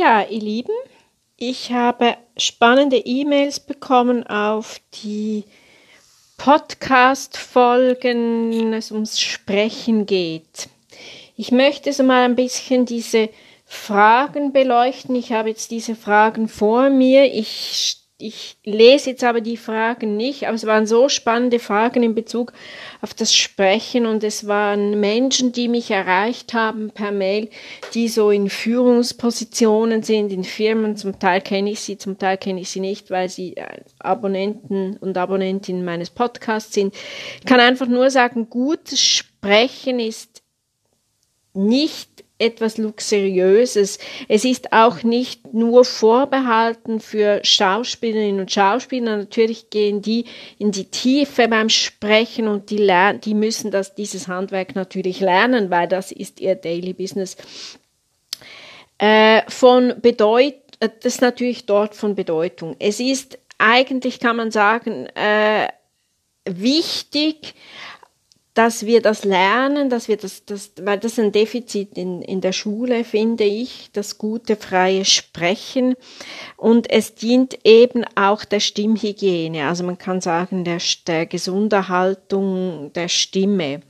Ja, ihr Lieben, ich habe spannende E-Mails bekommen auf die Podcast-Folgen, wenn es ums Sprechen geht. Ich möchte so mal ein bisschen diese Fragen beleuchten. Ich habe jetzt diese Fragen vor mir. Ich ich lese jetzt aber die Fragen nicht, aber es waren so spannende Fragen in Bezug auf das Sprechen und es waren Menschen, die mich erreicht haben per Mail, die so in Führungspositionen sind, in Firmen. Zum Teil kenne ich sie, zum Teil kenne ich sie nicht, weil sie äh, Abonnenten und Abonnentinnen meines Podcasts sind. Ich kann einfach nur sagen, gutes Sprechen ist nicht etwas Luxuriöses. Es ist auch nicht nur vorbehalten für Schauspielerinnen und Schauspieler. Natürlich gehen die in die Tiefe beim Sprechen und die lernen, die müssen das, dieses Handwerk natürlich lernen, weil das ist ihr Daily Business. Äh, von Bedeut, äh, das ist natürlich dort von Bedeutung. Es ist eigentlich, kann man sagen, äh, wichtig, dass wir das lernen, dass wir das, das weil das ein Defizit in, in der Schule, finde ich, das gute freie Sprechen. Und es dient eben auch der Stimmhygiene, also man kann sagen, der, der Gesunderhaltung der Stimme.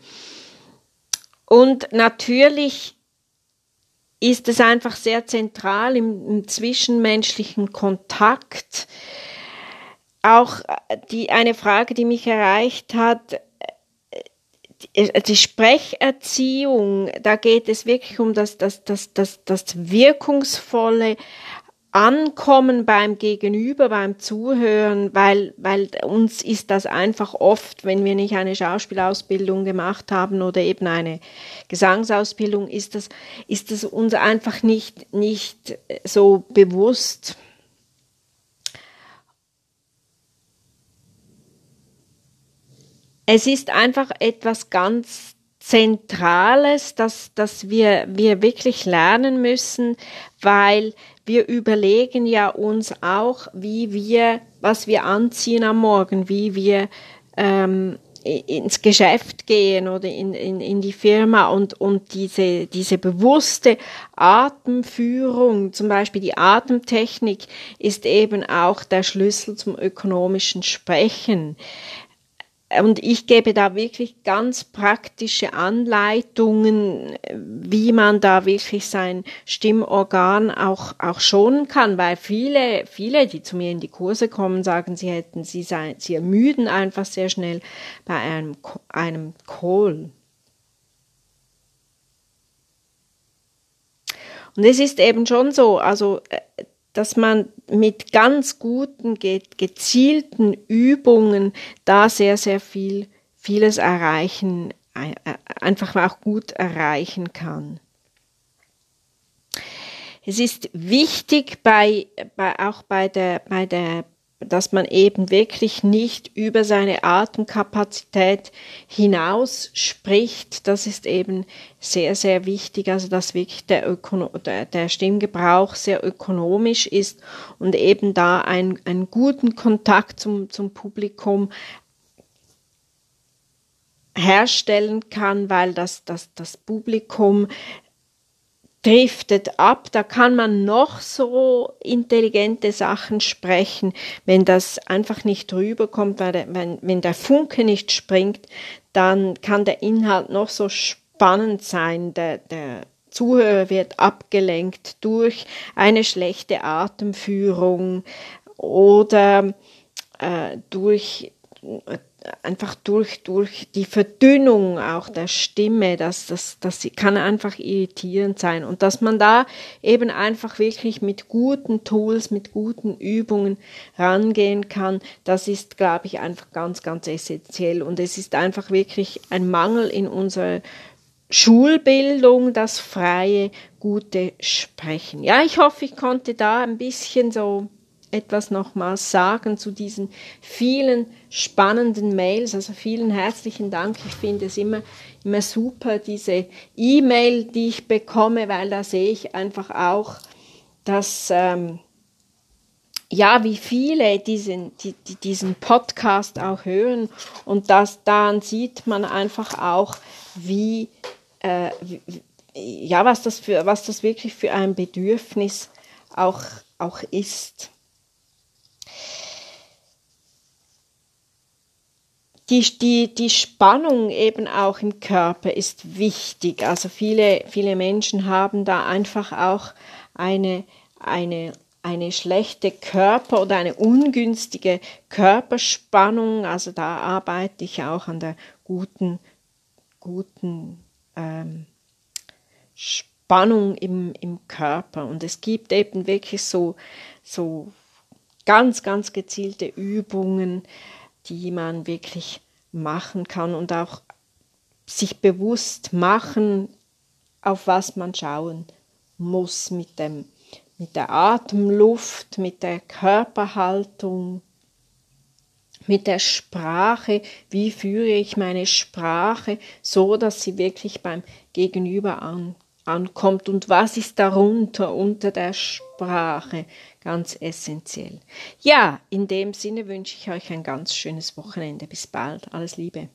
Und natürlich ist es einfach sehr zentral im, im zwischenmenschlichen Kontakt. Auch die, eine Frage, die mich erreicht hat, äh, die Sprecherziehung, da geht es wirklich um das, das, das, das, das wirkungsvolle Ankommen beim Gegenüber, beim Zuhören, weil, weil uns ist das einfach oft, wenn wir nicht eine Schauspielausbildung gemacht haben oder eben eine Gesangsausbildung, ist das, ist das uns einfach nicht, nicht so bewusst. Es ist einfach etwas ganz Zentrales, dass, dass wir, wir wirklich lernen müssen, weil wir überlegen ja uns auch, wie wir, was wir anziehen am Morgen, wie wir ähm, ins Geschäft gehen oder in, in, in die Firma und, und diese, diese bewusste Atemführung, zum Beispiel die Atemtechnik, ist eben auch der Schlüssel zum ökonomischen Sprechen. Und ich gebe da wirklich ganz praktische Anleitungen, wie man da wirklich sein Stimmorgan auch, auch schonen kann, weil viele, viele, die zu mir in die Kurse kommen, sagen, sie hätten, sie seien, sie ermüden einfach sehr schnell bei einem, einem Call. Und es ist eben schon so, also äh, dass man mit ganz guten, gezielten Übungen da sehr, sehr viel, vieles erreichen, äh, einfach auch gut erreichen kann. Es ist wichtig bei, bei, auch bei der, bei der dass man eben wirklich nicht über seine Atemkapazität hinaus spricht. Das ist eben sehr, sehr wichtig, also dass wirklich der, Ökono der, der Stimmgebrauch sehr ökonomisch ist und eben da ein, einen guten Kontakt zum, zum Publikum herstellen kann, weil das, das, das Publikum driftet ab, da kann man noch so intelligente Sachen sprechen, wenn das einfach nicht rüberkommt, wenn, wenn der Funke nicht springt, dann kann der Inhalt noch so spannend sein, der, der Zuhörer wird abgelenkt durch eine schlechte Atemführung oder äh, durch einfach durch, durch die Verdünnung auch der Stimme, das, das, das kann einfach irritierend sein. Und dass man da eben einfach wirklich mit guten Tools, mit guten Übungen rangehen kann, das ist, glaube ich, einfach ganz, ganz essentiell. Und es ist einfach wirklich ein Mangel in unserer Schulbildung, das freie, gute Sprechen. Ja, ich hoffe, ich konnte da ein bisschen so etwas nochmals sagen zu diesen vielen spannenden Mails. Also vielen herzlichen Dank. Ich finde es immer, immer super, diese E-Mail, die ich bekomme, weil da sehe ich einfach auch, dass, ähm, ja, wie viele diesen, die, die, diesen Podcast auch hören und das, dann sieht man einfach auch, wie, äh, wie, ja, was das für, was das wirklich für ein Bedürfnis auch, auch ist. Die, die, die Spannung eben auch im Körper ist wichtig. Also viele, viele Menschen haben da einfach auch eine, eine, eine schlechte Körper- oder eine ungünstige Körperspannung. Also da arbeite ich auch an der guten, guten ähm, Spannung im, im Körper. Und es gibt eben wirklich so, so ganz, ganz gezielte Übungen, die man wirklich machen kann und auch sich bewusst machen, auf was man schauen muss mit dem mit der Atemluft, mit der Körperhaltung, mit der Sprache, wie führe ich meine Sprache so, dass sie wirklich beim Gegenüber an, ankommt und was ist darunter unter der Sprache ganz essentiell. Ja, in dem Sinne wünsche ich euch ein ganz schönes Wochenende. Bis bald. Alles Liebe.